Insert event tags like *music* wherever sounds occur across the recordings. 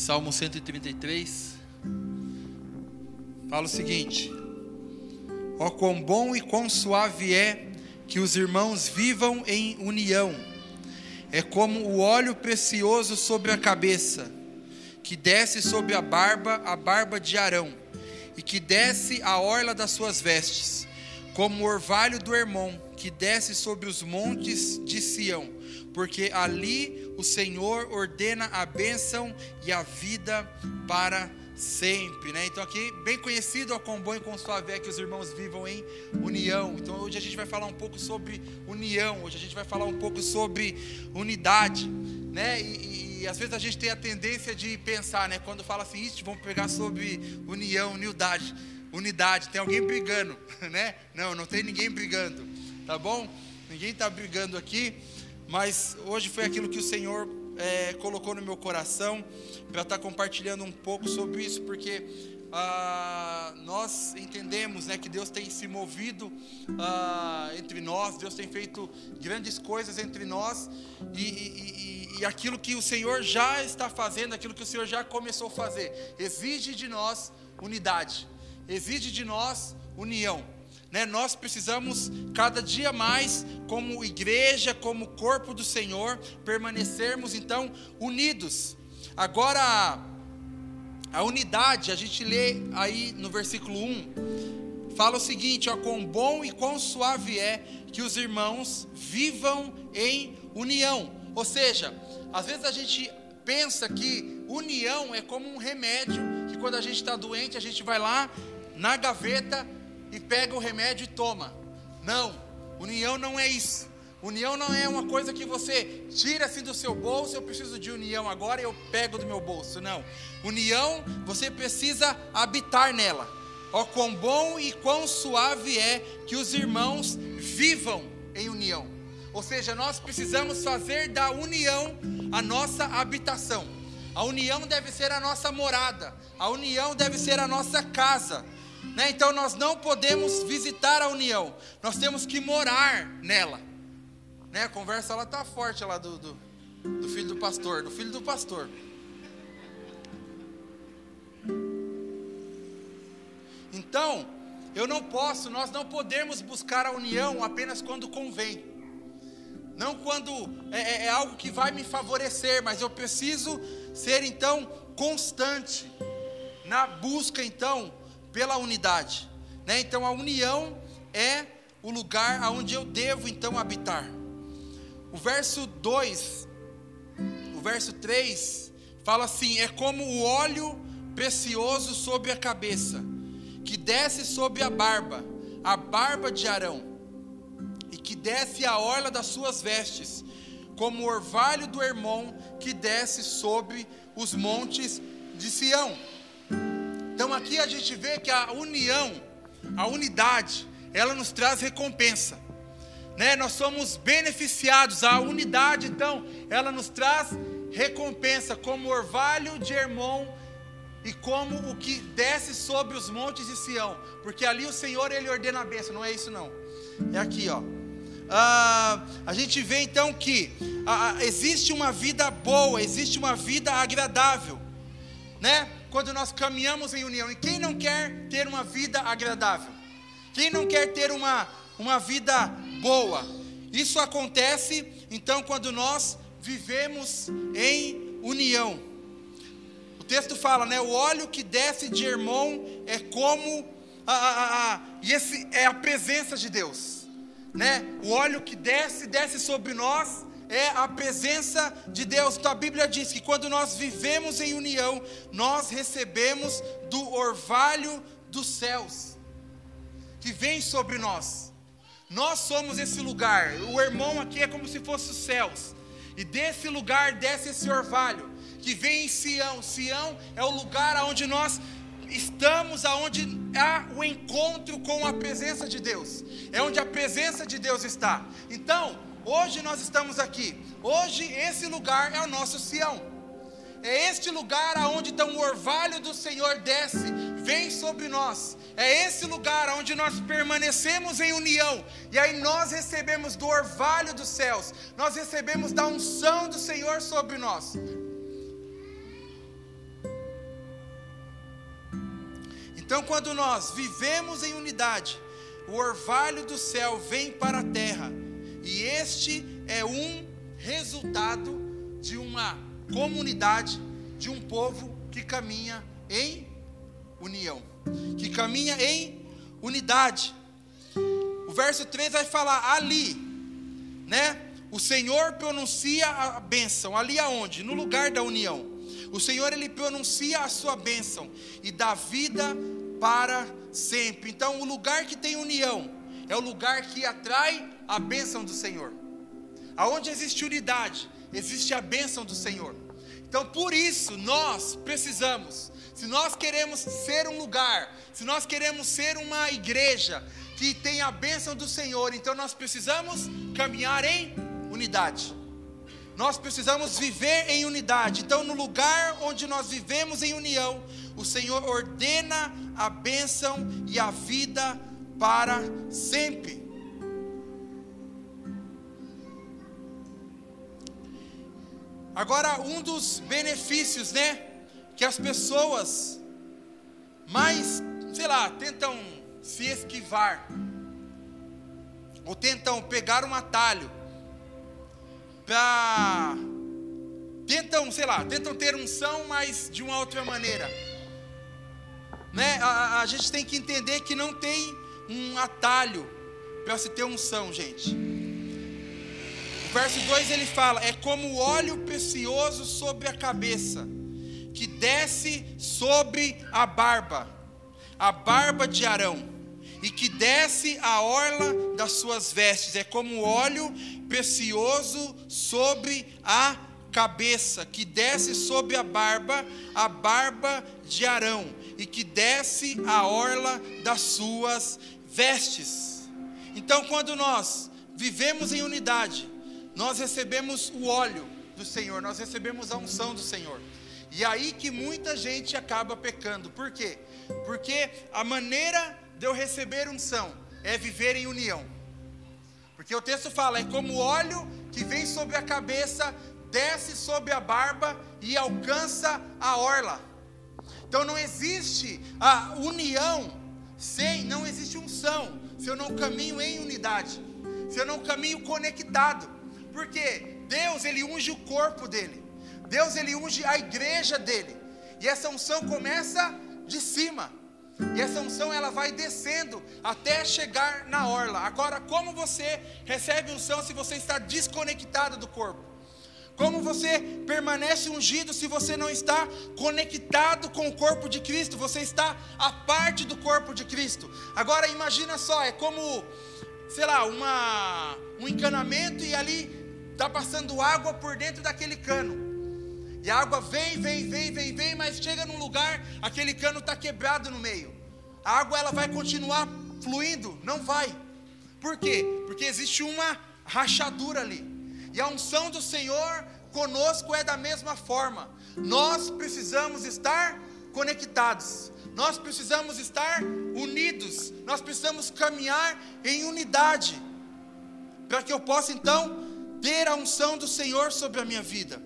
Salmo 133, fala o seguinte: Ó oh, quão bom e quão suave é que os irmãos vivam em união. É como o óleo precioso sobre a cabeça, que desce sobre a barba, a barba de Arão, e que desce a orla das suas vestes, como o orvalho do Hermon, que desce sobre os montes de Sião, porque ali o Senhor ordena a bênção e a vida para sempre, né? Então aqui bem conhecido bom e com suave é que os irmãos vivam em união. Então hoje a gente vai falar um pouco sobre união, hoje a gente vai falar um pouco sobre unidade, né? E, e, e às vezes a gente tem a tendência de pensar, né? Quando fala assim, isso, vamos pegar sobre união, unidade, unidade. Tem alguém brigando, *laughs* né? Não, não tem ninguém brigando, tá bom? Ninguém está brigando aqui, mas hoje foi aquilo que o Senhor é, colocou no meu coração para estar tá compartilhando um pouco sobre isso, porque ah, nós entendemos né, que Deus tem se movido ah, entre nós, Deus tem feito grandes coisas entre nós, e, e, e, aquilo que o Senhor já está fazendo, aquilo que o Senhor já começou a fazer, exige de nós unidade, exige de nós união. Né? Nós precisamos cada dia mais, como igreja, como corpo do Senhor, permanecermos então unidos. Agora, a unidade, a gente lê aí no versículo 1, fala o seguinte: ó, quão bom e quão suave é que os irmãos vivam em união. Ou seja, às vezes a gente pensa que união é como um remédio, que quando a gente está doente, a gente vai lá na gaveta e pega o remédio e toma. Não, união não é isso. União não é uma coisa que você tira assim do seu bolso, eu preciso de união agora e eu pego do meu bolso. Não. União, você precisa habitar nela. Ó quão bom e quão suave é que os irmãos vivam em união. Ou seja, nós precisamos fazer da união a nossa habitação. A união deve ser a nossa morada. A união deve ser a nossa casa. Né? Então nós não podemos visitar a união, nós temos que morar nela. Né? A conversa ela tá forte lá do, do, do filho do pastor, do filho do pastor. Então, eu não posso, nós não podemos buscar a união apenas quando convém. Não quando é, é, é algo que vai me favorecer, mas eu preciso ser então constante na busca então pela unidade. Né? Então a união é o lugar aonde eu devo então habitar. O verso 2, o verso 3 fala assim: é como o óleo precioso sobre a cabeça, que desce sobre a barba, a barba de Arão, e que desce a orla das suas vestes, como o orvalho do Hermon que desce sobre os montes de Sião. Então aqui a gente vê que a união, a unidade, ela nos traz recompensa. Né? Nós somos beneficiados, a unidade, então, ela nos traz recompensa, como orvalho de Hermon e como o que desce sobre os montes de Sião, porque ali o Senhor ele ordena a bênção, não é isso não, é aqui ó. Ah, a gente vê então que ah, existe uma vida boa, existe uma vida agradável, né? Quando nós caminhamos em união. E quem não quer ter uma vida agradável? Quem não quer ter uma, uma vida boa? Isso acontece então quando nós vivemos em união. O texto fala, né? O óleo que desce de Hermon é como a, a, a, e esse é a presença de Deus, né? O óleo que desce, desce sobre nós é a presença de Deus. Então a Bíblia diz que quando nós vivemos em união, nós recebemos do orvalho dos céus que vem sobre nós. Nós somos esse lugar. O irmão aqui é como se fosse os céus. E desse lugar desce esse orvalho que vem em Sião. Sião é o lugar onde nós estamos, aonde há o encontro com a presença de Deus. É onde a presença de Deus está. Então, Hoje nós estamos aqui. Hoje esse lugar é o nosso Sião. É este lugar aonde então o orvalho do Senhor desce, vem sobre nós. É esse lugar onde nós permanecemos em união. E aí nós recebemos do orvalho dos céus. Nós recebemos da unção do Senhor sobre nós. Então, quando nós vivemos em unidade, o orvalho do céu vem para a terra, e este é um resultado de uma comunidade, de um povo que caminha em união, que caminha em unidade. O verso 3 vai falar ali, né? O Senhor pronuncia a bênção, ali aonde? No lugar da união. O Senhor ele pronuncia a sua bênção e dá vida para sempre. Então, o lugar que tem união é o lugar que atrai a bênção do Senhor. Aonde existe unidade, existe a bênção do Senhor. Então, por isso, nós precisamos, se nós queremos ser um lugar, se nós queremos ser uma igreja que tem a bênção do Senhor, então nós precisamos caminhar em unidade. Nós precisamos viver em unidade. Então, no lugar onde nós vivemos em união, o Senhor ordena a bênção e a vida para sempre. Agora, um dos benefícios, né, que as pessoas mais, sei lá, tentam se esquivar, ou tentam pegar um atalho, para. Tentam, sei lá, tentam ter unção, mas de uma outra maneira. Né? A, a gente tem que entender que não tem um atalho para se ter unção, gente. O verso 2 ele fala: É como óleo precioso sobre a cabeça, que desce sobre a barba, a barba de Arão, e que desce a orla das suas vestes. É como óleo precioso sobre a cabeça, que desce sobre a barba, a barba de Arão, e que desce a orla das suas vestes. Então, quando nós vivemos em unidade, nós recebemos o óleo do Senhor, nós recebemos a unção do Senhor. E aí que muita gente acaba pecando. Por quê? Porque a maneira de eu receber unção é viver em união. Porque o texto fala, é como óleo que vem sobre a cabeça, desce sobre a barba e alcança a orla. Então não existe a união sem, não existe unção, se eu não caminho em unidade, se eu não caminho conectado. Porque Deus, ele unge o corpo dele. Deus, ele unge a igreja dele. E essa unção começa de cima. E essa unção ela vai descendo até chegar na orla. Agora, como você recebe unção se você está desconectado do corpo? Como você permanece ungido se você não está conectado com o corpo de Cristo? Você está a parte do corpo de Cristo. Agora imagina só, é como, sei lá, uma, um encanamento e ali está passando água por dentro daquele cano. E a água vem, vem, vem, vem, vem, mas chega num lugar, aquele cano está quebrado no meio. A água ela vai continuar fluindo? Não vai. Por quê? Porque existe uma rachadura ali. E a unção do Senhor conosco é da mesma forma. Nós precisamos estar conectados. Nós precisamos estar unidos. Nós precisamos caminhar em unidade. Para que eu possa então ter a unção do Senhor sobre a minha vida.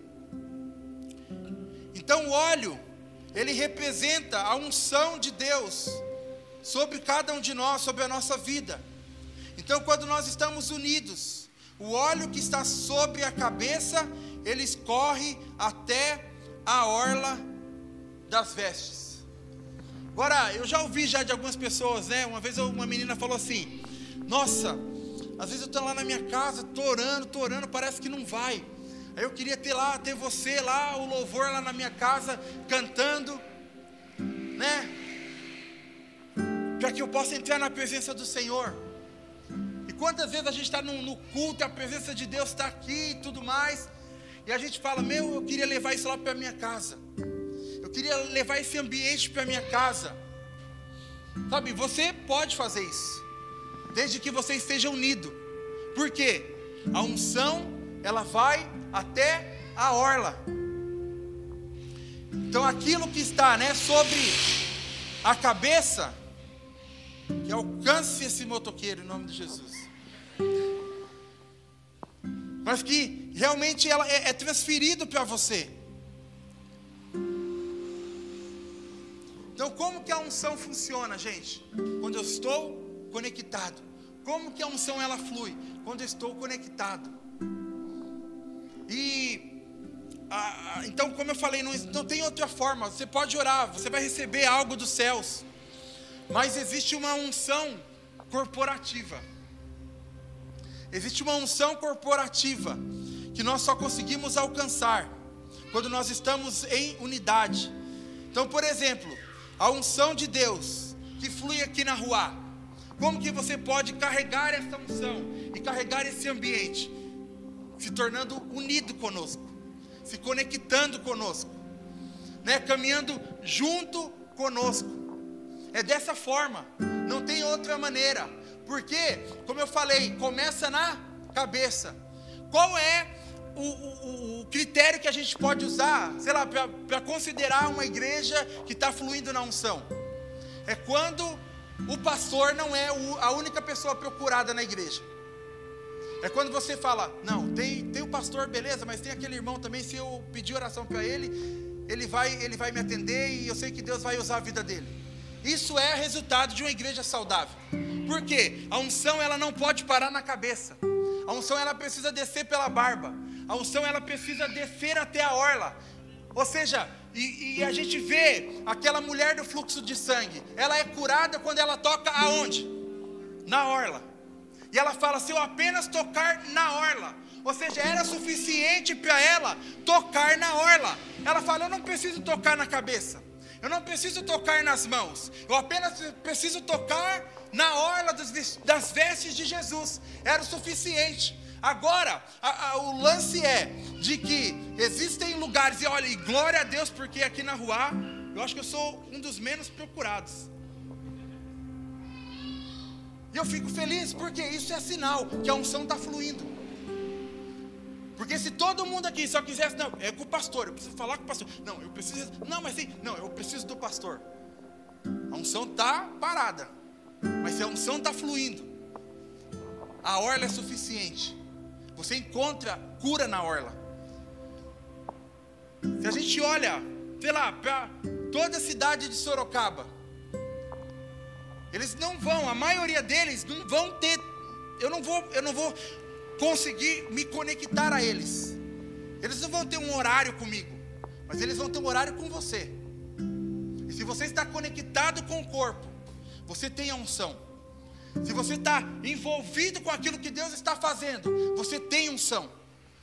Então o óleo, ele representa a unção de Deus sobre cada um de nós, sobre a nossa vida. Então, quando nós estamos unidos, o óleo que está sobre a cabeça, ele escorre até a orla das vestes. Agora, eu já ouvi já de algumas pessoas, né? Uma vez uma menina falou assim: Nossa, às vezes eu estou lá na minha casa, estou orando, estou orando, parece que não vai. Aí eu queria ter lá, ter você lá, o louvor lá na minha casa, cantando, né? Para que eu possa entrar na presença do Senhor. E quantas vezes a gente está no, culto, a presença de Deus está aqui e tudo mais, e a gente fala: Meu, eu queria levar isso lá para minha casa, eu queria levar esse ambiente para minha casa. Sabe, você pode fazer isso, desde que você esteja unido, por quê? A unção, ela vai até a orla. Então aquilo que está, né, sobre a cabeça, que alcance esse motoqueiro em nome de Jesus. Mas que realmente ela é, é transferido para você. Então, como que a unção funciona, gente? Quando eu estou conectado. Como que a unção ela flui? Quando eu estou conectado. E então, como eu falei, não, não tem outra forma. Você pode orar, você vai receber algo dos céus. Mas existe uma unção corporativa. Existe uma unção corporativa que nós só conseguimos alcançar quando nós estamos em unidade. Então, por exemplo, a unção de Deus que flui aqui na rua. Como que você pode carregar essa unção e carregar esse ambiente, se tornando unido conosco, se conectando conosco, né? caminhando junto conosco. É dessa forma, não tem outra maneira. Porque, como eu falei, começa na cabeça. Qual é o, o, o critério que a gente pode usar, sei lá, para considerar uma igreja que está fluindo na unção? É quando o pastor não é a única pessoa procurada na igreja. É quando você fala, não, tem, tem o pastor, beleza, mas tem aquele irmão também, se eu pedir oração para ele, ele vai, ele vai me atender e eu sei que Deus vai usar a vida dele. Isso é resultado de uma igreja saudável. Por quê? A unção ela não pode parar na cabeça. A unção ela precisa descer pela barba. A unção ela precisa descer até a orla. Ou seja, e, e, a gente vê aquela mulher do fluxo de sangue, ela é curada quando ela toca aonde? Na orla. E ela fala: se eu apenas tocar na orla, ou seja, era suficiente para ela tocar na orla. Ela fala: eu não preciso tocar na cabeça, eu não preciso tocar nas mãos, eu apenas preciso tocar na orla das vestes de Jesus, era o suficiente. Agora, a, a, o lance é de que existem lugares, e olha, e glória a Deus, porque aqui na rua, eu acho que eu sou um dos menos procurados. E eu fico feliz, porque isso é sinal que a unção está fluindo. Porque se todo mundo aqui só quisesse, não, é com o pastor, eu preciso falar com o pastor. Não, eu preciso, não, mas sim, não, eu preciso do pastor. A unção está parada, mas se a unção está fluindo, a orla é suficiente. Você encontra cura na orla. Se a gente olha, sei lá, para toda a cidade de Sorocaba, eles não vão, a maioria deles não vão ter, eu não vou, eu não vou conseguir me conectar a eles. Eles não vão ter um horário comigo, mas eles vão ter um horário com você. E se você está conectado com o corpo, você tem a unção se você está envolvido com aquilo que Deus está fazendo, você tem unção.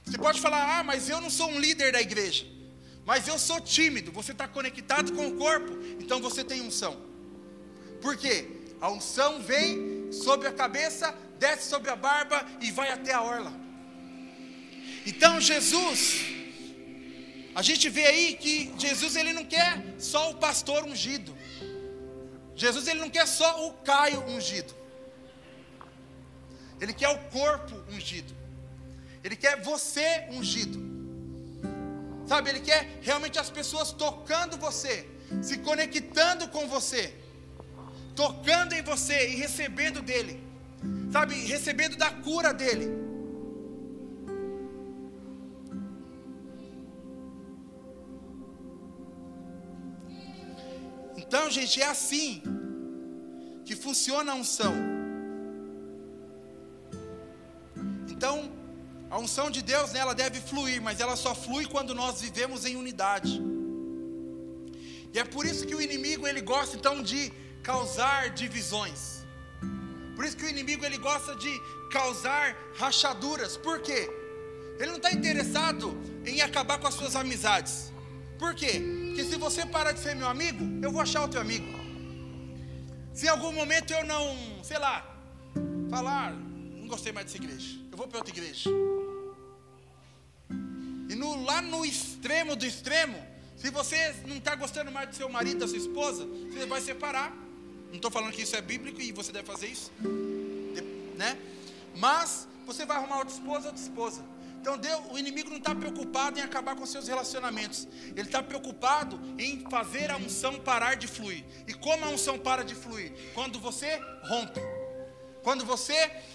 Você pode falar, ah, mas eu não sou um líder da igreja. Mas eu sou tímido. Você está conectado com o corpo, então você tem unção. Por quê? A unção vem sobre a cabeça, desce sobre a barba e vai até a orla. Então Jesus, a gente vê aí que Jesus ele não quer só o pastor ungido. Jesus ele não quer só o Caio ungido. Ele quer o corpo ungido. Ele quer você ungido. Sabe, ele quer realmente as pessoas tocando você, se conectando com você, tocando em você e recebendo dele. Sabe, recebendo da cura dele. Então, gente, é assim que funciona a unção. Então, a unção de Deus, né, ela deve fluir, mas ela só flui quando nós vivemos em unidade. E é por isso que o inimigo ele gosta então de causar divisões. Por isso que o inimigo ele gosta de causar rachaduras. Por quê? Ele não está interessado em acabar com as suas amizades. Por quê? Porque se você parar de ser meu amigo, eu vou achar outro amigo. Se em algum momento eu não, sei lá, falar, não gostei mais dessa igreja vou para outra igreja. E no, lá no extremo do extremo, se você não está gostando mais do seu marido, da sua esposa, você vai separar. Não estou falando que isso é bíblico e você deve fazer isso, né? Mas você vai arrumar outra esposa, outra esposa. Então Deus, o inimigo não está preocupado em acabar com seus relacionamentos. Ele está preocupado em fazer a unção parar de fluir. E como a unção para de fluir? Quando você rompe. Quando você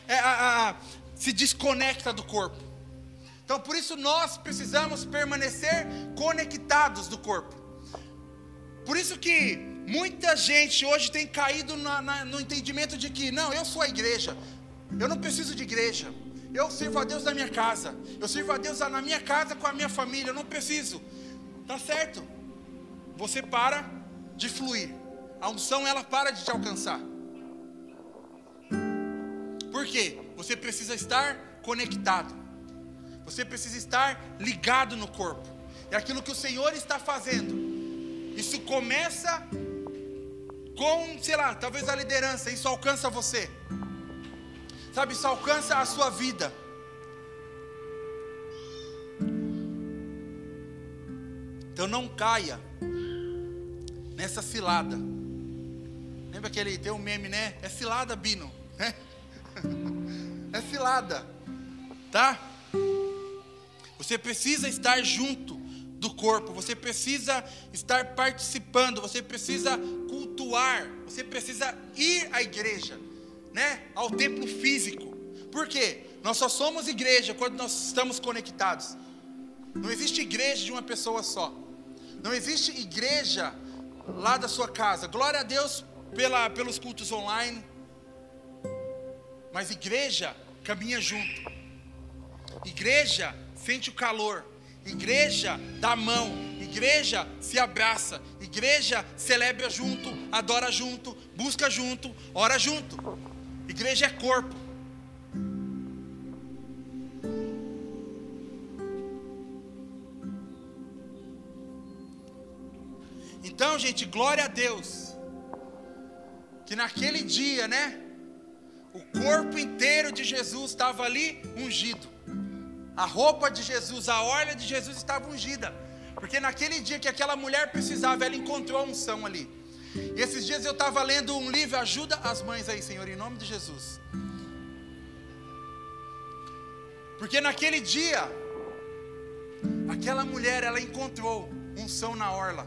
é, a, a, se desconecta do corpo. Então, por isso, nós precisamos permanecer conectados do corpo. Por isso que Muita gente hoje tem caído na, na, no entendimento de que, não, eu sou a igreja, eu não preciso de igreja, eu sirvo a Deus na minha casa, eu sirvo a Deus na minha casa com a minha família, eu não preciso. Tá certo? Você para de fluir, a unção ela para de te alcançar. Por quê? Você precisa estar conectado, você precisa estar ligado no corpo, é aquilo que o Senhor está fazendo. Isso começa com, sei lá, talvez a liderança, isso alcança você. Sabe, isso alcança a sua vida. Então não caia nessa cilada. Lembra aquele tem um meme, né? É cilada, Bino. Né? *laughs* É cilada. Tá? Você precisa estar junto do corpo, você precisa estar participando, você precisa cultuar, você precisa ir à igreja, né? Ao templo físico. Por quê? Nós só somos igreja quando nós estamos conectados. Não existe igreja de uma pessoa só. Não existe igreja lá da sua casa. Glória a Deus pela, pelos cultos online. Mas igreja caminha junto. Igreja sente o calor. Igreja dá mão, igreja se abraça, igreja celebra junto, adora junto, busca junto, ora junto. Igreja é corpo. Então, gente, glória a Deus. Que naquele dia, né? O corpo inteiro de Jesus estava ali ungido. A roupa de Jesus, a orla de Jesus estava ungida. Porque naquele dia que aquela mulher precisava, ela encontrou a unção ali. E esses dias eu estava lendo um livro, ajuda as mães aí, Senhor, em nome de Jesus. Porque naquele dia, aquela mulher, ela encontrou unção na orla.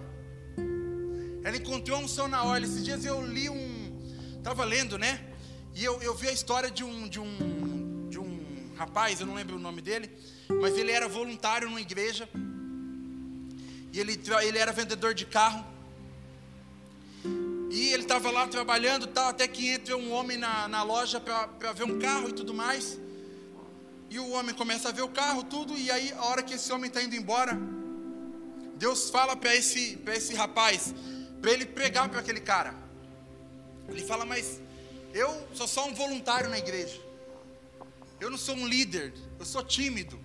Ela encontrou unção na orla. Esses dias eu li um, estava lendo, né? E eu, eu vi a história de um, de um rapaz, eu não lembro o nome dele, mas ele era voluntário numa igreja. E ele, ele era vendedor de carro. E ele estava lá trabalhando, tal, até que entra um homem na, na loja para ver um carro e tudo mais. E o homem começa a ver o carro, tudo, e aí a hora que esse homem está indo embora, Deus fala para esse, esse rapaz, para ele pregar para aquele cara. Ele fala, mas eu sou só um voluntário na igreja. Eu não sou um líder, eu sou tímido.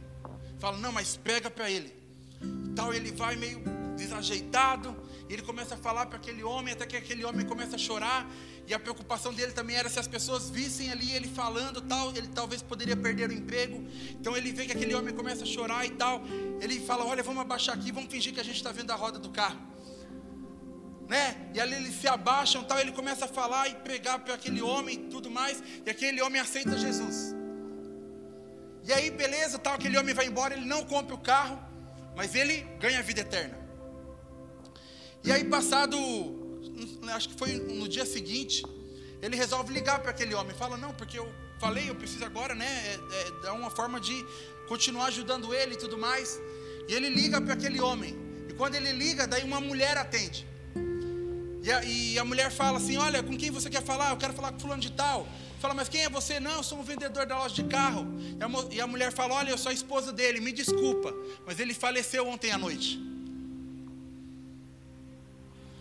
Falo, não, mas prega para ele. Tal, ele vai meio desajeitado, ele começa a falar para aquele homem, até que aquele homem começa a chorar, e a preocupação dele também era se as pessoas vissem ali ele falando, tal, ele talvez poderia perder o emprego. Então ele vê que aquele homem começa a chorar e tal. Ele fala: "Olha, vamos abaixar aqui, vamos fingir que a gente está vendo a roda do carro". Né? E ali eles se abaixam, tal, ele começa a falar e pregar para aquele homem e tudo mais, e aquele homem aceita Jesus. E aí, beleza, tal, aquele homem vai embora, ele não compra o carro, mas ele ganha a vida eterna. E aí, passado, acho que foi no dia seguinte, ele resolve ligar para aquele homem, fala: Não, porque eu falei, eu preciso agora, né? É, é, é uma forma de continuar ajudando ele e tudo mais. E ele liga para aquele homem. E quando ele liga, daí uma mulher atende. E a, e a mulher fala assim: Olha, com quem você quer falar? Eu quero falar com fulano de tal. Fala, mas quem é você? Não, eu sou um vendedor da loja de carro. E a, e a mulher fala: Olha, eu sou a esposa dele, me desculpa, mas ele faleceu ontem à noite.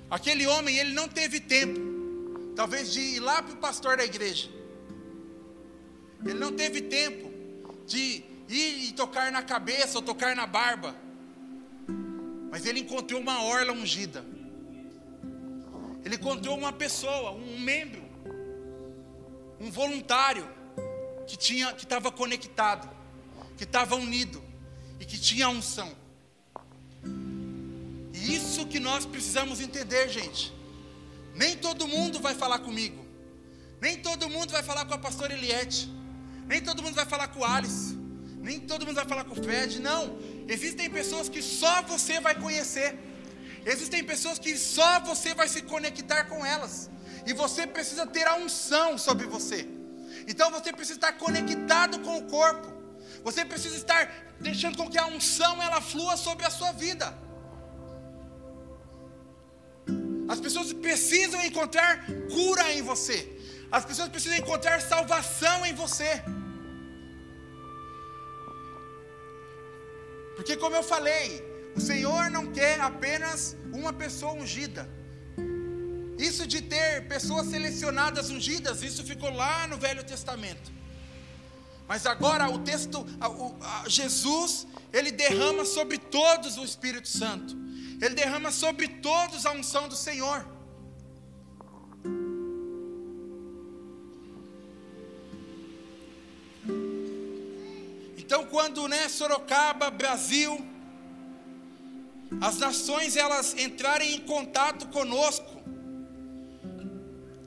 Aquele homem, ele não teve tempo, talvez, de ir lá para o pastor da igreja. Ele não teve tempo de ir e tocar na cabeça ou tocar na barba. Mas ele encontrou uma orla ungida. Ele encontrou uma pessoa, um membro um voluntário que tinha que estava conectado, que estava unido e que tinha unção. E isso que nós precisamos entender, gente. Nem todo mundo vai falar comigo. Nem todo mundo vai falar com a pastora Eliette. Nem todo mundo vai falar com o Alice. Nem todo mundo vai falar com o Fred. Não. Existem pessoas que só você vai conhecer. Existem pessoas que só você vai se conectar com elas. E você precisa ter a unção sobre você. Então você precisa estar conectado com o corpo. Você precisa estar deixando com que a unção ela flua sobre a sua vida. As pessoas precisam encontrar cura em você. As pessoas precisam encontrar salvação em você. Porque, como eu falei, o Senhor não quer apenas uma pessoa ungida. Isso de ter pessoas selecionadas ungidas, isso ficou lá no Velho Testamento. Mas agora o texto, Jesus, ele derrama sobre todos o Espírito Santo. Ele derrama sobre todos a unção do Senhor. Então, quando né, Sorocaba, Brasil, as nações elas entrarem em contato conosco,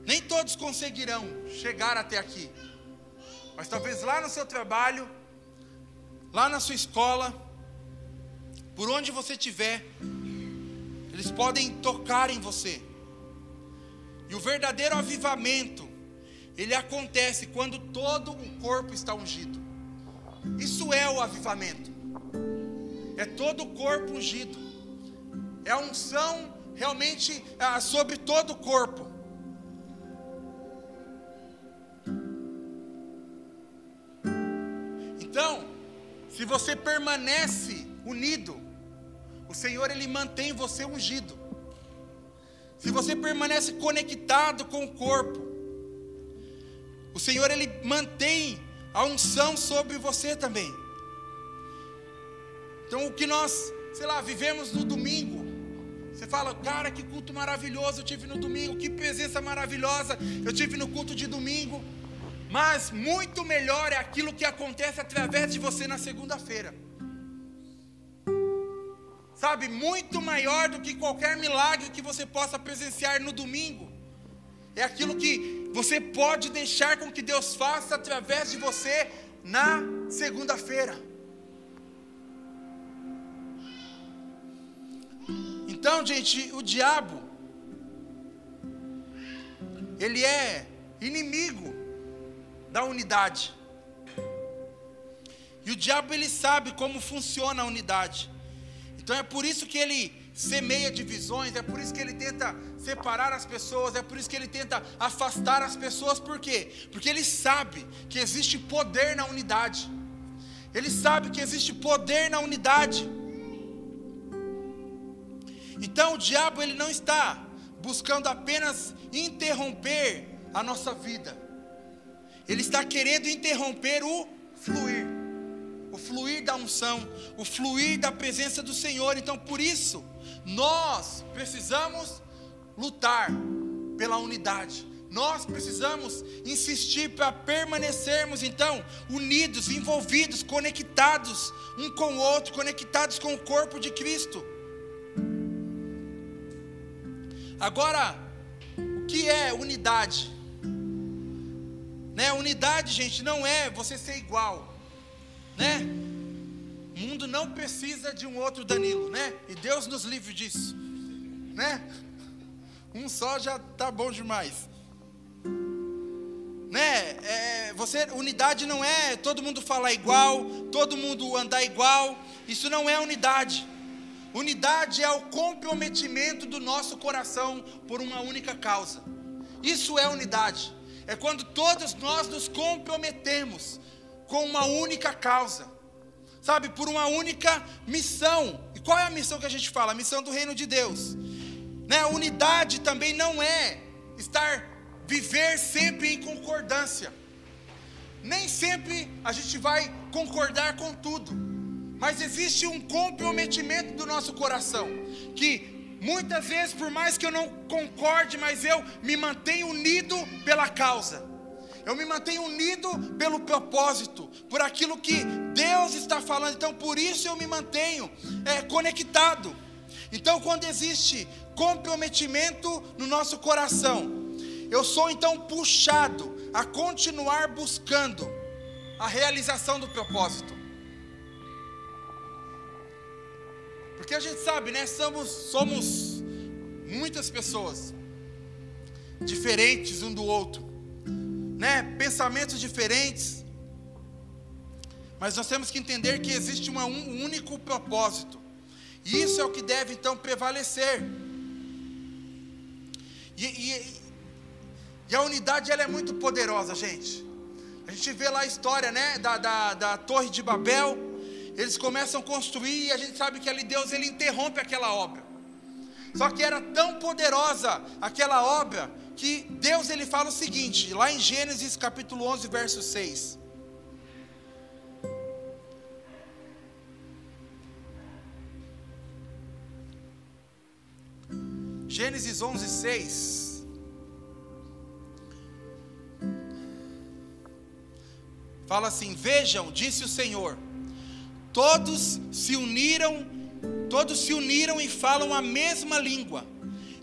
nem todos conseguirão chegar até aqui. Mas talvez lá no seu trabalho, lá na sua escola, por onde você estiver, eles podem tocar em você. E o verdadeiro avivamento, ele acontece quando todo o corpo está ungido. Isso é o avivamento. É todo o corpo ungido. É a unção realmente ah, sobre todo o corpo. Então, se você permanece unido, o Senhor ele mantém você ungido. Se você permanece conectado com o corpo, o Senhor ele mantém a unção sobre você também. Então o que nós, sei lá, vivemos no domingo, você fala, cara, que culto maravilhoso eu tive no domingo, que presença maravilhosa eu tive no culto de domingo. Mas muito melhor é aquilo que acontece através de você na segunda-feira sabe, muito maior do que qualquer milagre que você possa presenciar no domingo. É aquilo que você pode deixar com que Deus faça através de você na segunda-feira. Então, gente, o diabo, ele é inimigo da unidade. E o diabo ele sabe como funciona a unidade. Então é por isso que ele semeia divisões, é por isso que ele tenta separar as pessoas, é por isso que ele tenta afastar as pessoas, por quê? Porque ele sabe que existe poder na unidade. Ele sabe que existe poder na unidade. Então o diabo ele não está buscando apenas interromper a nossa vida. Ele está querendo interromper o fluir o fluir da unção, o fluir da presença do Senhor. Então, por isso, nós precisamos lutar pela unidade. Nós precisamos insistir para permanecermos então unidos, envolvidos, conectados um com o outro, conectados com o corpo de Cristo. Agora, o que é unidade? Né? Unidade, gente, não é você ser igual né? O mundo não precisa de um outro Danilo, né? E Deus nos livre disso, né? Um só já tá bom demais. Né? É, você, unidade não é todo mundo falar igual, todo mundo andar igual. Isso não é unidade. Unidade é o comprometimento do nosso coração por uma única causa. Isso é unidade. É quando todos nós nos comprometemos com uma única causa, sabe, por uma única missão. E qual é a missão que a gente fala? A missão do reino de Deus. Né? Unidade também não é estar viver sempre em concordância. Nem sempre a gente vai concordar com tudo, mas existe um comprometimento do nosso coração que muitas vezes, por mais que eu não concorde, mas eu me mantenho unido pela causa eu me mantenho unido pelo propósito, por aquilo que Deus está falando. Então, por isso eu me mantenho é, conectado. Então, quando existe comprometimento no nosso coração, eu sou então puxado a continuar buscando a realização do propósito. Porque a gente sabe, né? Somos, somos muitas pessoas diferentes um do outro né, pensamentos diferentes. Mas nós temos que entender que existe uma, um único propósito. E isso é o que deve então prevalecer. E, e, e, a unidade ela é muito poderosa, gente. A gente vê lá a história né, da, da, da Torre de Babel. Eles começam a construir e a gente sabe que ali Deus ele interrompe aquela obra. Só que era tão poderosa aquela obra que Deus ele fala o seguinte, lá em Gênesis capítulo 11, verso 6. Gênesis 11, 6. Fala assim: Vejam, disse o Senhor, todos se uniram, todos se uniram e falam a mesma língua.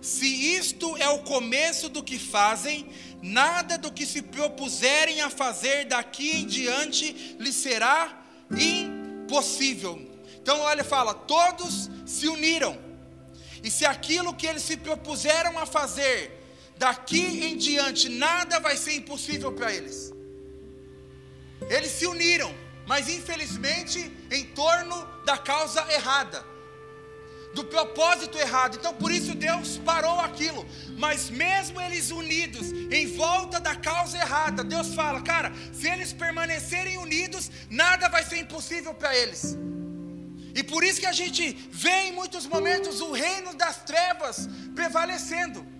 Se isto é o começo do que fazem, nada do que se propuserem a fazer daqui em diante lhe será impossível. Então, olha, fala: todos se uniram e se aquilo que eles se propuseram a fazer, daqui em diante, nada vai ser impossível para eles. Eles se uniram, mas infelizmente em torno da causa errada, do propósito errado. Então por isso Deus parou aquilo. Mas mesmo eles unidos em volta da causa errada, Deus fala, cara, se eles permanecerem unidos, nada vai ser impossível para eles. E por isso que a gente vê em muitos momentos o reino das trevas prevalecendo.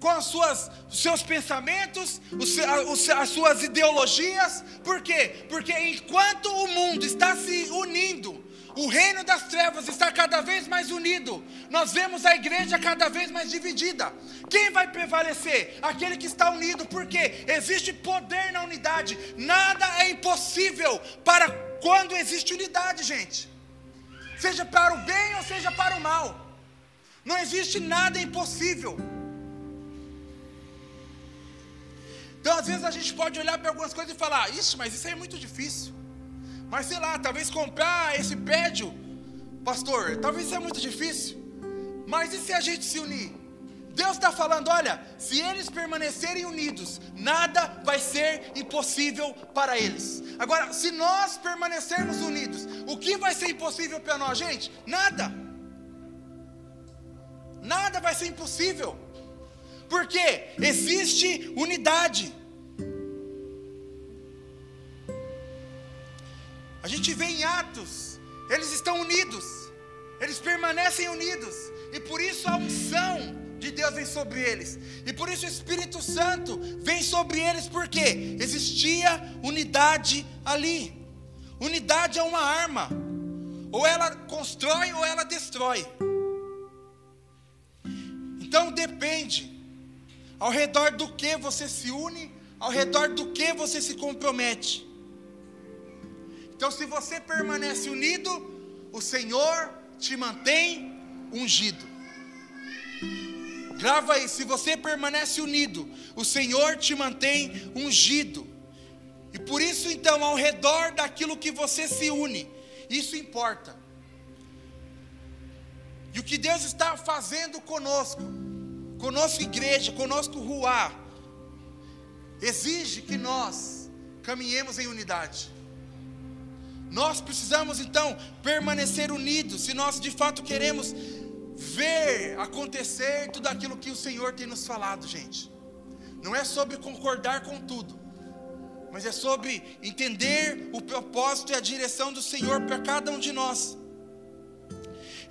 Com as suas, os seus pensamentos, os, as suas ideologias. Por quê? Porque enquanto o mundo está se unindo, o reino das trevas está cada vez mais unido. Nós vemos a igreja cada vez mais dividida. Quem vai prevalecer? Aquele que está unido, porque existe poder na unidade. Nada é impossível para quando existe unidade, gente. Seja para o bem ou seja para o mal. Não existe nada impossível. Então, às vezes, a gente pode olhar para algumas coisas e falar: Isso, mas isso aí é muito difícil. Mas sei lá, talvez comprar esse prédio, pastor, talvez isso é muito difícil. Mas e se a gente se unir? Deus está falando: olha, se eles permanecerem unidos, nada vai ser impossível para eles. Agora, se nós permanecermos unidos, o que vai ser impossível para nós, gente? Nada. Nada vai ser impossível. Porque existe unidade. A gente vê em Atos, eles estão unidos, eles permanecem unidos, e por isso a unção de Deus vem sobre eles. E por isso o Espírito Santo vem sobre eles, porque existia unidade ali. Unidade é uma arma. Ou ela constrói ou ela destrói. Então depende. Ao redor do que você se une, ao redor do que você se compromete. Então, se você permanece unido, o Senhor te mantém ungido. Grava aí, se você permanece unido, o Senhor te mantém ungido. E por isso, então, ao redor daquilo que você se une, isso importa. E o que Deus está fazendo conosco, conosco, igreja, conosco, Ruá, exige que nós caminhemos em unidade. Nós precisamos então permanecer unidos, se nós de fato queremos ver acontecer tudo aquilo que o Senhor tem nos falado, gente. Não é sobre concordar com tudo, mas é sobre entender o propósito e a direção do Senhor para cada um de nós.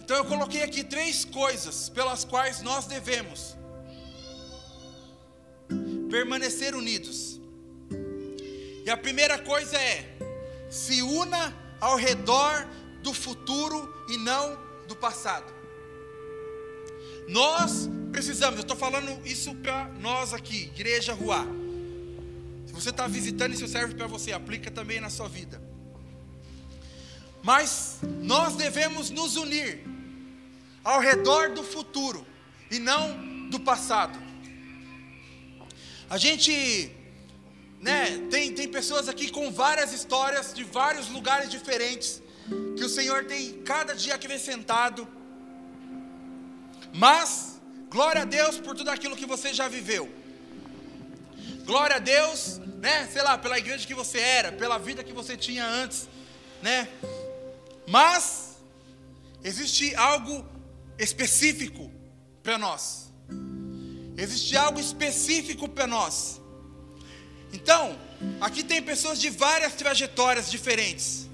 Então eu coloquei aqui três coisas pelas quais nós devemos permanecer unidos. E a primeira coisa é: se una ao redor do futuro e não do passado. Nós precisamos, eu estou falando isso para nós aqui, Igreja Rua. Se você está visitando, isso serve para você, aplica também na sua vida. Mas nós devemos nos unir ao redor do futuro e não do passado. A gente, né, tem, tem pessoas aqui com várias histórias de vários lugares diferentes, que o Senhor tem cada dia acrescentado mas, glória a Deus por tudo aquilo que você já viveu. Glória a Deus, né? Sei lá, pela igreja que você era, pela vida que você tinha antes, né? Mas existe algo específico para nós. Existe algo específico para nós. Então, aqui tem pessoas de várias trajetórias diferentes.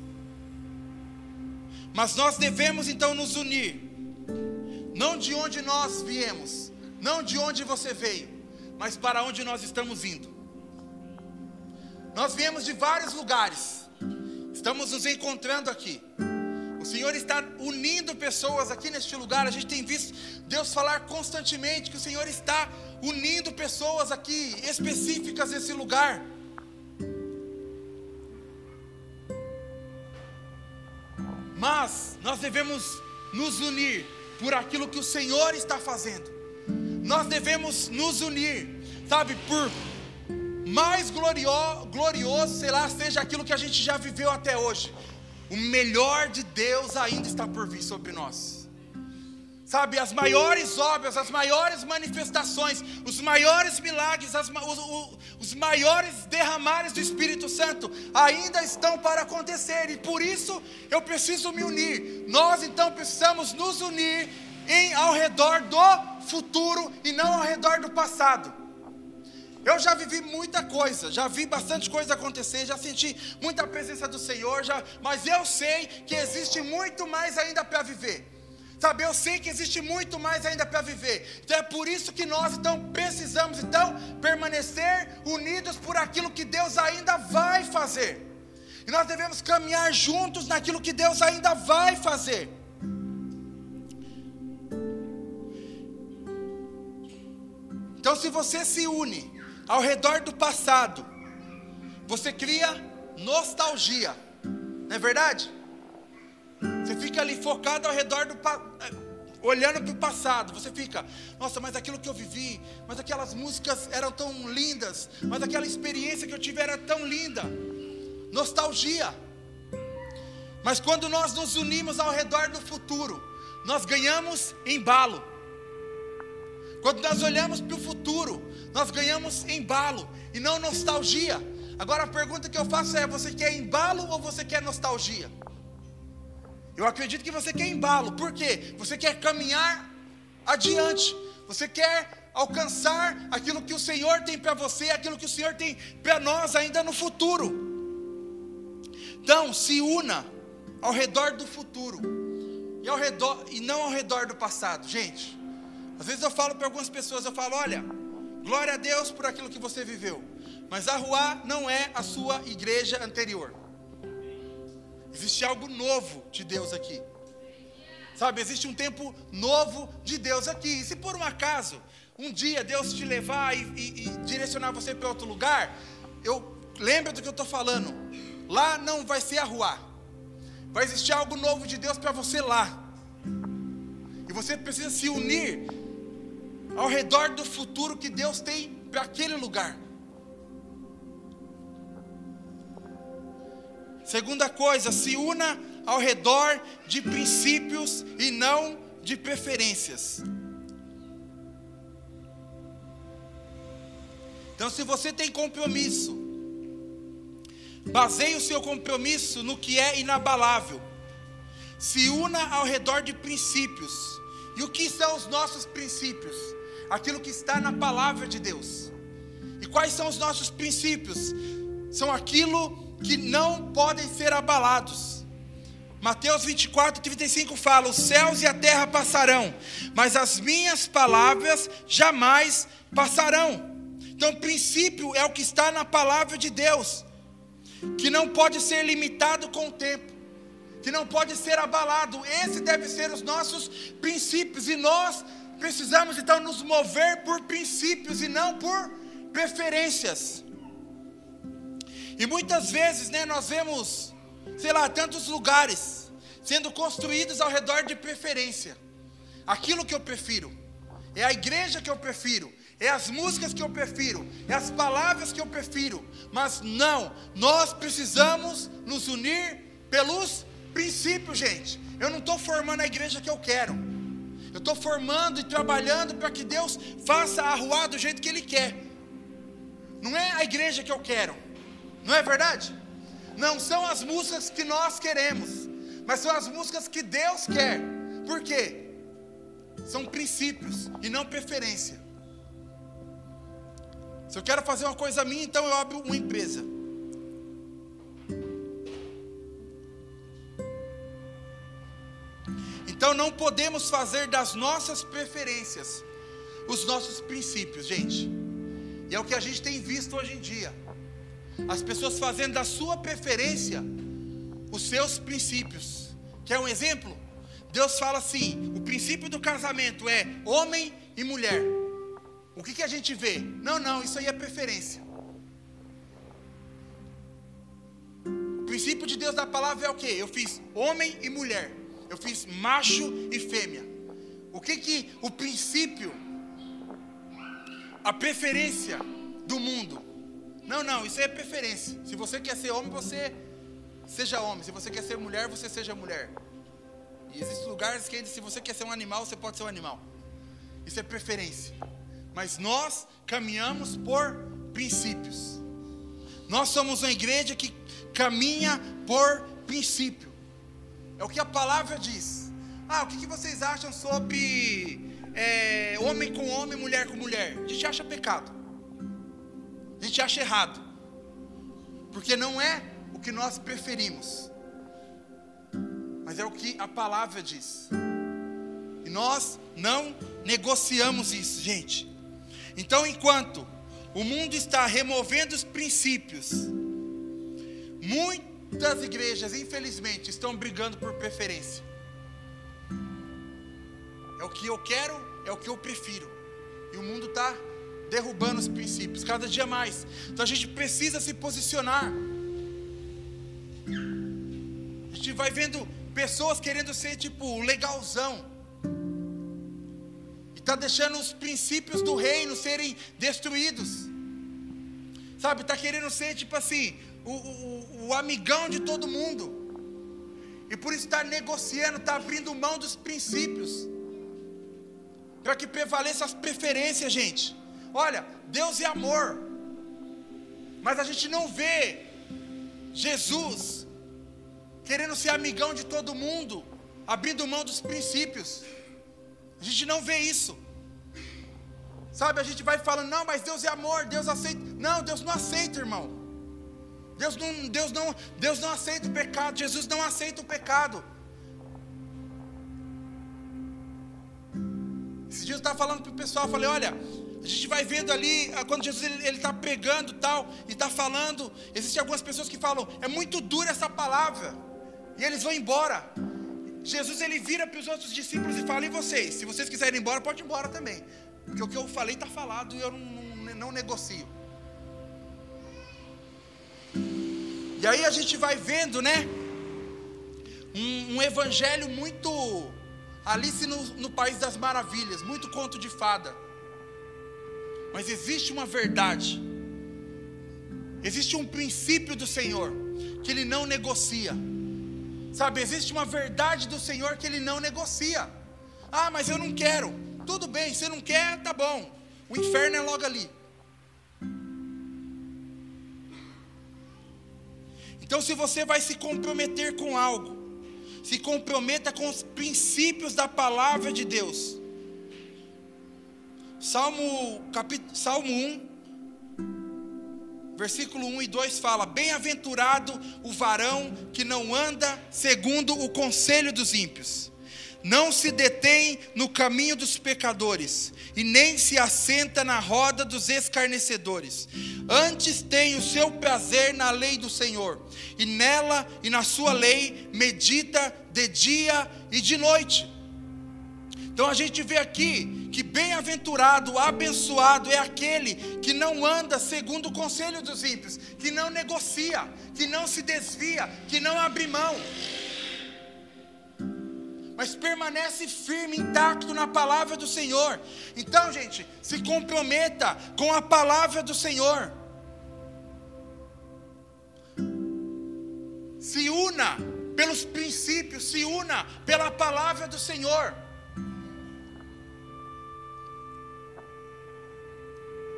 Mas nós devemos então nos unir. Não de onde nós viemos, não de onde você veio, mas para onde nós estamos indo. Nós viemos de vários lugares. Estamos nos encontrando aqui. O Senhor está unindo pessoas aqui neste lugar. A gente tem visto Deus falar constantemente que o Senhor está unindo pessoas aqui específicas nesse lugar. Mas nós devemos nos unir por aquilo que o Senhor está fazendo. Nós devemos nos unir, sabe, por mais glorioso, glorioso, sei lá, seja aquilo que a gente já viveu até hoje o melhor de Deus ainda está por vir sobre nós. Sabe, as maiores obras, as maiores manifestações, os maiores milagres, as, os, os maiores derramares do Espírito Santo ainda estão para acontecer, e por isso eu preciso me unir. Nós então precisamos nos unir em, ao redor do futuro e não ao redor do passado. Eu já vivi muita coisa, já vi bastante coisa acontecer, já senti muita presença do Senhor, já, mas eu sei que existe muito mais ainda para viver. Sabe, eu sei que existe muito mais ainda para viver. Então é por isso que nós então precisamos então permanecer unidos por aquilo que Deus ainda vai fazer. E nós devemos caminhar juntos naquilo que Deus ainda vai fazer. Então, se você se une ao redor do passado, você cria nostalgia, não é verdade? Você fica ali focado ao redor do eh, olhando para o passado, você fica, nossa, mas aquilo que eu vivi, mas aquelas músicas eram tão lindas, mas aquela experiência que eu tive era tão linda. Nostalgia. Mas quando nós nos unimos ao redor do futuro, nós ganhamos embalo. Quando nós olhamos para o futuro, nós ganhamos embalo e não nostalgia. Agora a pergunta que eu faço é: você quer embalo ou você quer nostalgia? Eu acredito que você quer embalo, por quê? Você quer caminhar adiante, você quer alcançar aquilo que o Senhor tem para você, aquilo que o Senhor tem para nós ainda no futuro. Então, se una ao redor do futuro e, ao redor, e não ao redor do passado. Gente, às vezes eu falo para algumas pessoas, eu falo, olha, Glória a Deus por aquilo que você viveu. Mas a rua não é a sua igreja anterior. Existe algo novo de Deus aqui. Sabe, existe um tempo novo de Deus aqui. E se por um acaso, um dia Deus te levar e, e, e direcionar você para outro lugar, eu lembro do que eu estou falando. Lá não vai ser a rua. Vai existir algo novo de Deus para você lá. E você precisa se unir ao redor do futuro que Deus tem para aquele lugar. Segunda coisa, se una ao redor de princípios e não de preferências. Então, se você tem compromisso, baseie o seu compromisso no que é inabalável. Se una ao redor de princípios. E o que são os nossos princípios? Aquilo que está na palavra de Deus. E quais são os nossos princípios? São aquilo que não podem ser abalados. Mateus 24, 35 fala: Os céus e a terra passarão, mas as minhas palavras jamais passarão. Então, princípio é o que está na palavra de Deus, que não pode ser limitado com o tempo, que não pode ser abalado. Esse deve ser os nossos princípios, e nós precisamos então nos mover por princípios e não por preferências. E muitas vezes, né, nós vemos, sei lá, tantos lugares sendo construídos ao redor de preferência. Aquilo que eu prefiro, é a igreja que eu prefiro, é as músicas que eu prefiro, é as palavras que eu prefiro, mas não, nós precisamos nos unir pelos princípios, gente. Eu não estou formando a igreja que eu quero. Eu estou formando e trabalhando para que Deus faça a rua do jeito que Ele quer. Não é a igreja que eu quero, não é verdade? Não são as músicas que nós queremos, mas são as músicas que Deus quer. Por quê? São princípios e não preferência. Se eu quero fazer uma coisa minha, então eu abro uma empresa. Então não podemos fazer das nossas preferências os nossos princípios, gente. E é o que a gente tem visto hoje em dia. As pessoas fazendo da sua preferência os seus princípios. Quer um exemplo? Deus fala assim: o princípio do casamento é homem e mulher. O que, que a gente vê? Não, não, isso aí é preferência. O princípio de Deus da palavra é o que? Eu fiz homem e mulher. Eu fiz macho e fêmea. O que que o princípio, a preferência do mundo? Não, não, isso é preferência. Se você quer ser homem, você seja homem. Se você quer ser mulher, você seja mulher. E existem lugares que se você quer ser um animal, você pode ser um animal. Isso é preferência. Mas nós caminhamos por princípios. Nós somos uma igreja que caminha por princípio. É o que a palavra diz. Ah, o que, vocês acham sobre é, homem com homem, mulher com mulher? A gente acha pecado. A gente acha errado. Porque não é o que nós preferimos. Mas é o que a palavra diz. E nós não negociamos isso, gente. Então, enquanto o mundo está removendo os princípios, muitas igrejas, infelizmente, estão brigando por preferência. É o que eu quero, é o que eu prefiro. E o mundo está derrubando os princípios cada dia mais. Então a gente precisa se posicionar. A gente vai vendo pessoas querendo ser tipo legalzão está deixando os princípios do reino serem destruídos. Sabe, está querendo ser tipo assim, o, o, o amigão de todo mundo. E por está negociando, está abrindo mão dos princípios. Para que prevaleça as preferências, gente. Olha, Deus é amor. Mas a gente não vê Jesus querendo ser amigão de todo mundo, abrindo mão dos princípios. A gente não vê isso. Sabe, a gente vai falando, não, mas Deus é amor, Deus aceita. Não, Deus não aceita, irmão. Deus não, Deus não, Deus não aceita o pecado, Jesus não aceita o pecado. Esse dia eu estava falando para o pessoal, falei, olha, a gente vai vendo ali, ah, quando Jesus ele está pregando tal, e está falando, existem algumas pessoas que falam, é muito dura essa palavra, e eles vão embora. Jesus ele vira para os outros discípulos e fala: E vocês? Se vocês quiserem ir embora, pode ir embora também. Porque o que eu falei está falado e eu não, não, não negocio. E aí a gente vai vendo, né? Um, um evangelho muito Alice no, no País das Maravilhas, muito conto de fada. Mas existe uma verdade, existe um princípio do Senhor que Ele não negocia. Sabe, existe uma verdade do Senhor que Ele não negocia. Ah, mas eu não quero. Tudo bem, você não quer, tá bom. O inferno é logo ali. Então, se você vai se comprometer com algo, se comprometa com os princípios da palavra de Deus. Salmo, capítulo, Salmo 1, Versículo 1 e 2 fala: Bem-aventurado o varão que não anda segundo o conselho dos ímpios, não se detém no caminho dos pecadores, e nem se assenta na roda dos escarnecedores. Antes tem o seu prazer na lei do Senhor, e nela e na sua lei medita de dia e de noite. Então a gente vê aqui que bem-aventurado, abençoado é aquele que não anda segundo o conselho dos ímpios, que não negocia, que não se desvia, que não abre mão, mas permanece firme, intacto na palavra do Senhor. Então, gente, se comprometa com a palavra do Senhor. Se una pelos princípios, se una pela palavra do Senhor.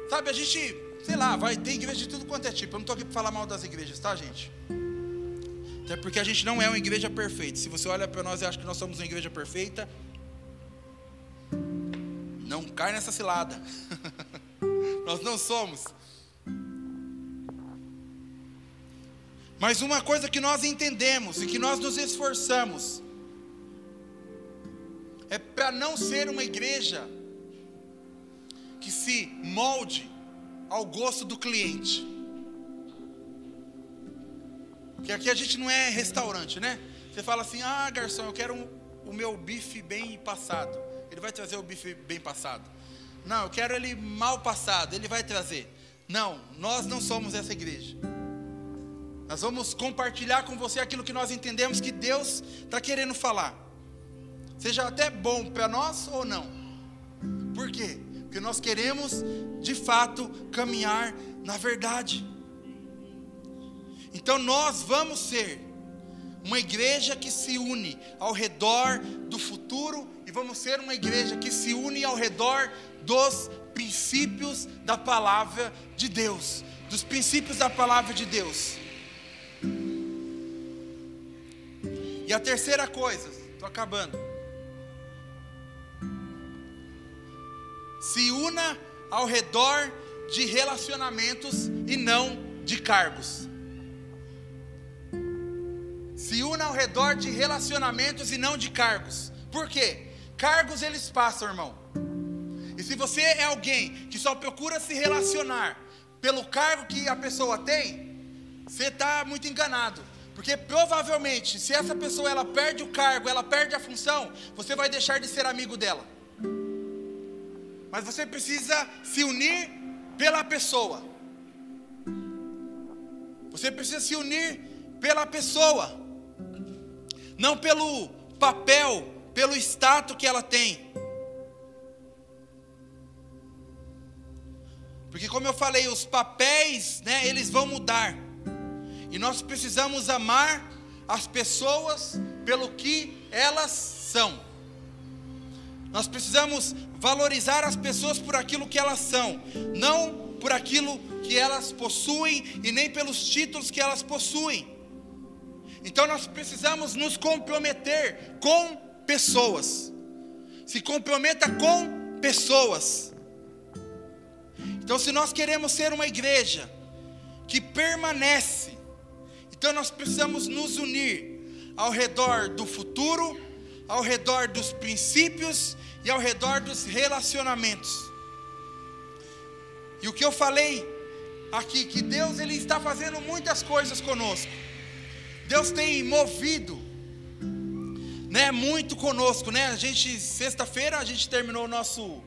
Sabe, a gente, sei lá, vai ter igreja de tudo quanto é tipo. Eu não estou aqui para falar mal das igrejas, tá, gente? Até porque a gente não é uma igreja perfeita. Se você olha para nós e acha que nós somos uma igreja perfeita, não cai nessa cilada. *laughs* nós não somos. Mas uma coisa que nós entendemos e que nós nos esforçamos é para não ser uma igreja que se molde ao gosto do cliente. Porque aqui a gente não é restaurante, né? Você fala assim: ah, garçom, eu quero um, o meu bife bem passado. Ele vai trazer o bife bem passado. Não, eu quero ele mal passado. Ele vai trazer. Não, nós não somos essa igreja. Nós vamos compartilhar com você aquilo que nós entendemos que Deus está querendo falar. Seja até bom para nós ou não. Por quê? Porque nós queremos, de fato, caminhar na verdade. Então nós vamos ser uma igreja que se une ao redor do futuro e vamos ser uma igreja que se une ao redor dos princípios da palavra de Deus, dos princípios da palavra de Deus. E a terceira coisa, estou acabando. Se una ao redor de relacionamentos e não de cargos. Se una ao redor de relacionamentos e não de cargos. Por quê? Cargos eles passam, irmão. E se você é alguém que só procura se relacionar pelo cargo que a pessoa tem, você está muito enganado. Porque provavelmente, se essa pessoa ela perde o cargo, ela perde a função, você vai deixar de ser amigo dela. Mas você precisa se unir pela pessoa. Você precisa se unir pela pessoa, não pelo papel, pelo status que ela tem. Porque como eu falei, os papéis, né, eles vão mudar. E nós precisamos amar as pessoas pelo que elas são. Nós precisamos valorizar as pessoas por aquilo que elas são, não por aquilo que elas possuem e nem pelos títulos que elas possuem. Então nós precisamos nos comprometer com pessoas. Se comprometa com pessoas. Então, se nós queremos ser uma igreja que permanece então nós precisamos nos unir ao redor do futuro, ao redor dos princípios e ao redor dos relacionamentos. E o que eu falei aqui que Deus ele está fazendo muitas coisas conosco. Deus tem movido né, muito conosco, né? A gente sexta-feira a gente terminou o nosso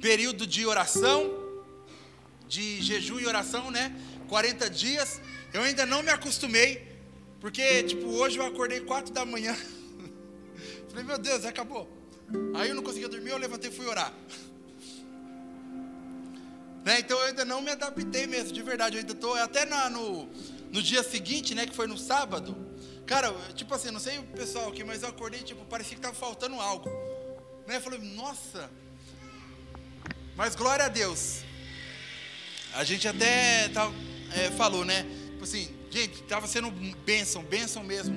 período de oração, de jejum e oração, né? 40 dias, eu ainda não me acostumei, porque, tipo, hoje eu acordei 4 da manhã. *laughs* Falei, meu Deus, acabou. Aí eu não conseguia dormir, eu levantei e fui orar. *laughs* Né? Então eu ainda não me adaptei mesmo, de verdade. Eu ainda estou até na, no, no dia seguinte, né, que foi no sábado. Cara, tipo assim, não sei o pessoal aqui, mas eu acordei, tipo, parecia que estava faltando algo. Né? Eu falei, nossa. Mas glória a Deus. A gente até tá, é, falou, né? Tipo assim, gente, estava sendo bênção, bênção mesmo,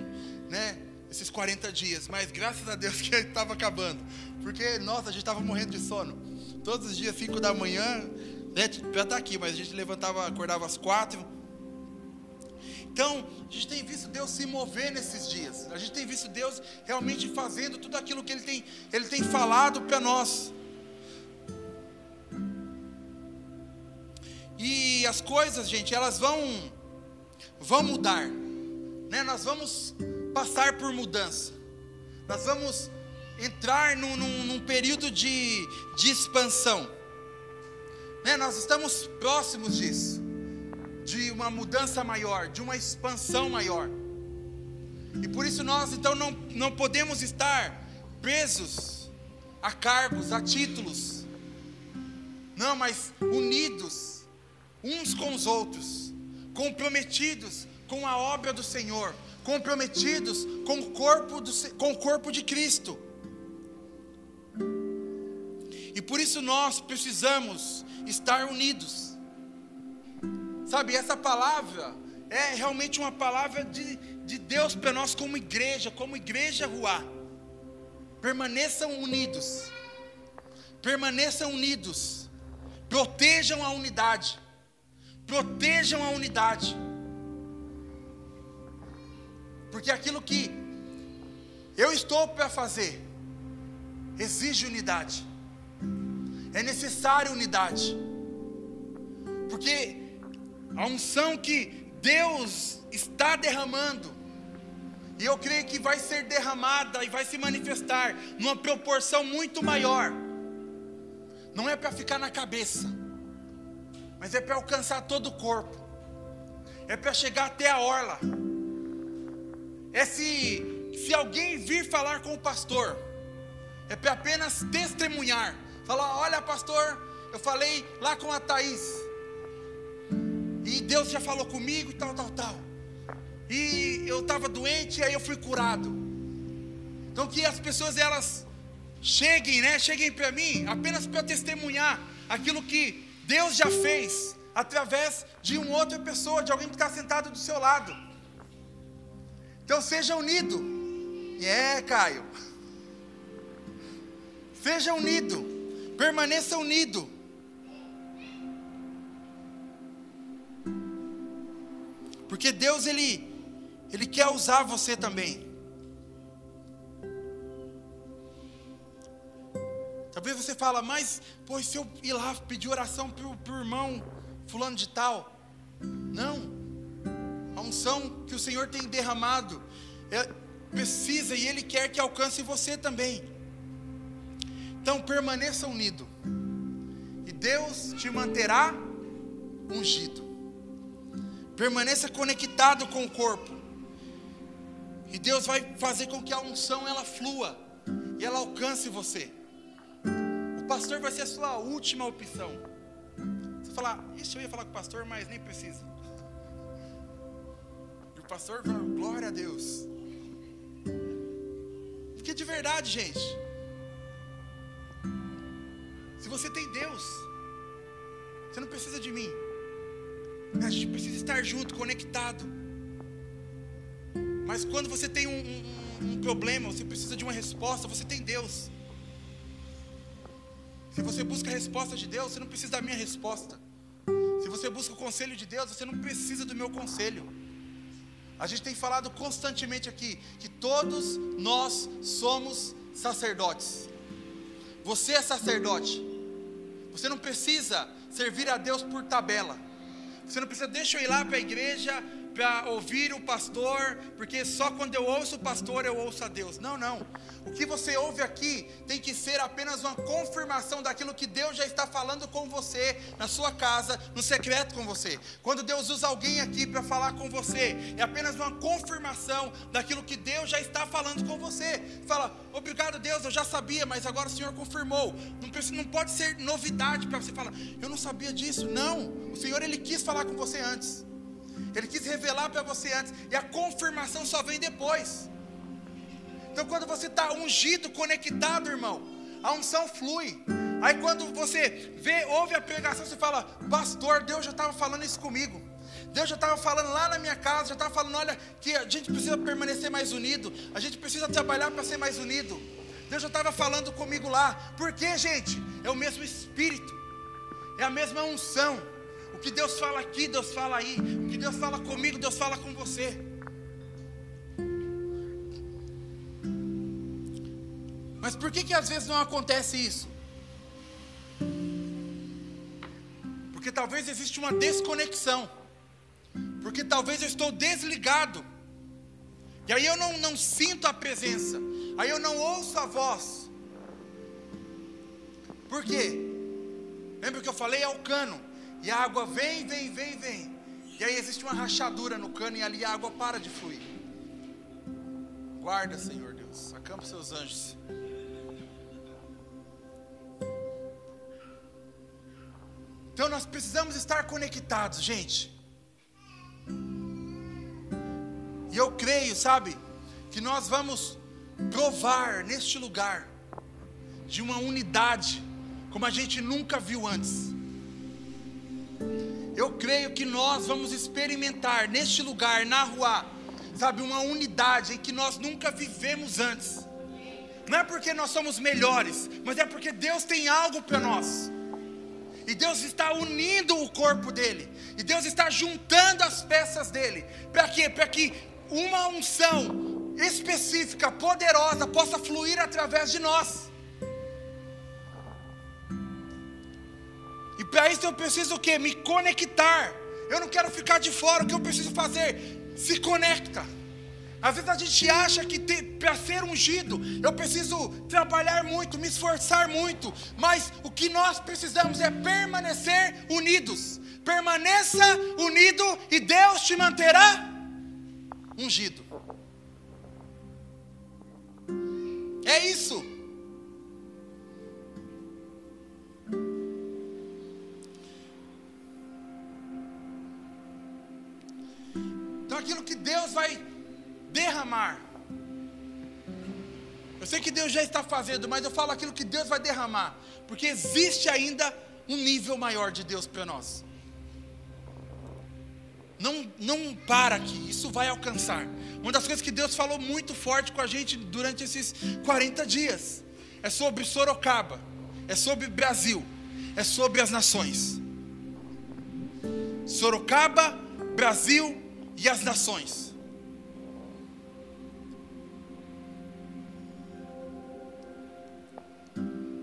né? Esses 40 dias, mas graças a Deus *laughs* que estava acabando, porque, nossa, a gente estava morrendo de sono. Todos os dias, 5 da manhã, né? Já está aqui, mas a gente levantava, acordava às 4. Então, a gente tem visto Deus se mover nesses dias. A gente tem visto Deus realmente fazendo tudo aquilo que Ele tem, Ele tem falado para nós. E as coisas, gente, elas vão vão mudar. Né? Nós vamos passar por mudança. Nós vamos entrar num, num, num período de, de expansão. Né? Nós estamos próximos disso. De uma mudança maior, de uma expansão maior. E por isso nós então não, não podemos estar presos a cargos, a títulos. Não, mas unidos uns com os outros, comprometidos com a obra do Senhor, comprometidos com o corpo, do, com o corpo de Cristo. E por isso nós precisamos estar unidos. Sabe, essa palavra é realmente uma palavra de, de Deus para nós como igreja, como igreja Ruá. Permaneçam unidos. Permaneçam unidos. Protejam a unidade protejam a unidade. Porque aquilo que eu estou para fazer exige unidade. É necessário unidade. Porque a unção que Deus está derramando, e eu creio que vai ser derramada e vai se manifestar numa proporção muito maior. Não é para ficar na cabeça, mas é para alcançar todo o corpo, é para chegar até a orla. É se, se alguém vir falar com o pastor, é para apenas testemunhar, falar: olha, pastor, eu falei lá com a Thaís, e Deus já falou comigo e tal, tal, tal. E eu estava doente, e aí eu fui curado. Então que as pessoas elas cheguem, né? Cheguem para mim apenas para testemunhar aquilo que Deus já fez através de uma outra pessoa, de alguém que está sentado do seu lado. Então seja unido. É, Caio. Seja unido. Permaneça unido. Porque Deus ele ele quer usar você também. Talvez você fala, mas pois se eu ir lá pedir oração para o irmão fulano de tal. Não. A unção que o Senhor tem derramado é, precisa e Ele quer que alcance você também. Então permaneça unido. E Deus te manterá ungido. Permaneça conectado com o corpo. E Deus vai fazer com que a unção ela flua e ela alcance você. O pastor vai ser a sua última opção. Você falar, isso eu ia falar com o pastor, mas nem precisa. E o pastor vai, glória a Deus. Porque de verdade, gente. Se você tem Deus, você não precisa de mim. A gente precisa estar junto, conectado. Mas quando você tem um, um, um, problema, você precisa de uma resposta, você tem Deus. Se você busca a resposta de Deus, você não precisa da minha resposta. Se você busca o conselho de Deus, você não precisa do meu conselho. A gente tem falado constantemente aqui que todos nós somos sacerdotes. Você é sacerdote. Você não precisa servir a Deus por tabela. Você não precisa, deixa eu ir lá para a igreja para ouvir o pastor, porque só quando eu ouço o pastor eu ouço a Deus. Não, não. O que você ouve aqui tem que ser apenas uma confirmação daquilo que Deus já está falando com você, na sua casa, no secreto com você. Quando Deus usa alguém aqui para falar com você, é apenas uma confirmação daquilo que Deus já está falando com você. Fala, obrigado Deus, eu já sabia, mas agora o Senhor confirmou. Não, não pode ser novidade para você falar, eu não sabia disso. Não, o Senhor ele quis falar com você antes. Ele quis revelar para você antes, e a confirmação só vem depois. Então, quando você está ungido, conectado, irmão, a unção flui. Aí, quando você vê, ouve a pregação, você fala: Pastor, Deus já estava falando isso comigo. Deus já estava falando lá na minha casa, já estava falando: olha, que a gente precisa permanecer mais unido, a gente precisa trabalhar para ser mais unido. Deus já estava falando comigo lá, porque, gente, é o mesmo Espírito, é a mesma unção. O que Deus fala aqui, Deus fala aí. O que Deus fala comigo, Deus fala com você. Mas por que que às vezes não acontece isso? Porque talvez existe uma desconexão. Porque talvez eu estou desligado. E aí eu não, não sinto a presença. Aí eu não ouço a voz. Por quê? Lembra que eu falei? É o cano. E a água vem, vem, vem, vem. E aí existe uma rachadura no cano e ali a água para de fluir. Guarda, Senhor Deus. Acampa seus anjos. Então nós precisamos estar conectados, gente. E eu creio, sabe, que nós vamos provar neste lugar de uma unidade como a gente nunca viu antes. Eu creio que nós vamos experimentar neste lugar, na rua, sabe, uma unidade em que nós nunca vivemos antes. Não é porque nós somos melhores, mas é porque Deus tem algo para nós. E Deus está unindo o corpo dele. E Deus está juntando as peças dele. Para quê? Para que uma unção específica, poderosa, possa fluir através de nós. Para isso eu preciso o quê? Me conectar. Eu não quero ficar de fora. O que eu preciso fazer? Se conecta. Às vezes a gente acha que para ser ungido eu preciso trabalhar muito, me esforçar muito, mas o que nós precisamos é permanecer unidos. Permaneça unido e Deus te manterá ungido. É isso. Então aquilo que Deus vai derramar. Eu sei que Deus já está fazendo, mas eu falo aquilo que Deus vai derramar, porque existe ainda um nível maior de Deus para nós. Não, não para aqui, isso vai alcançar. Uma das coisas que Deus falou muito forte com a gente durante esses 40 dias é sobre Sorocaba, é sobre Brasil, é sobre as nações. Sorocaba, Brasil e as nações.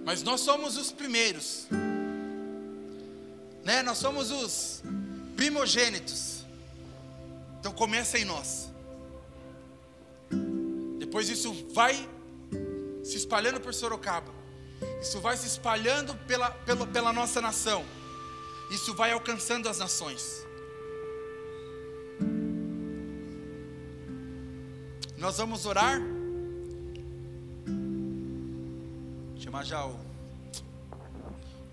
Mas nós somos os primeiros, né? Nós somos os primogênitos. Então começa em nós. Depois isso vai se espalhando por Sorocaba. Isso vai se espalhando pela, pela, pela nossa nação. Isso vai alcançando as nações. Nós vamos orar. Chamar já o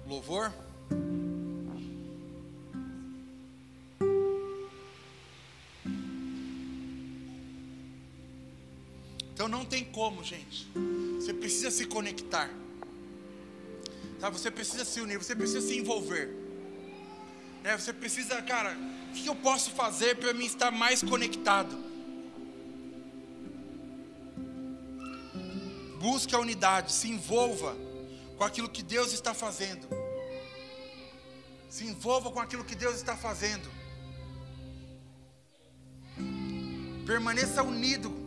louvor. Então não tem como, gente. Você precisa se conectar. Tá? Você precisa se unir, você precisa se envolver. Né? Você precisa, cara, o que eu posso fazer para mim estar mais conectado? Busque a unidade, se envolva com aquilo que Deus está fazendo. Se envolva com aquilo que Deus está fazendo. Permaneça unido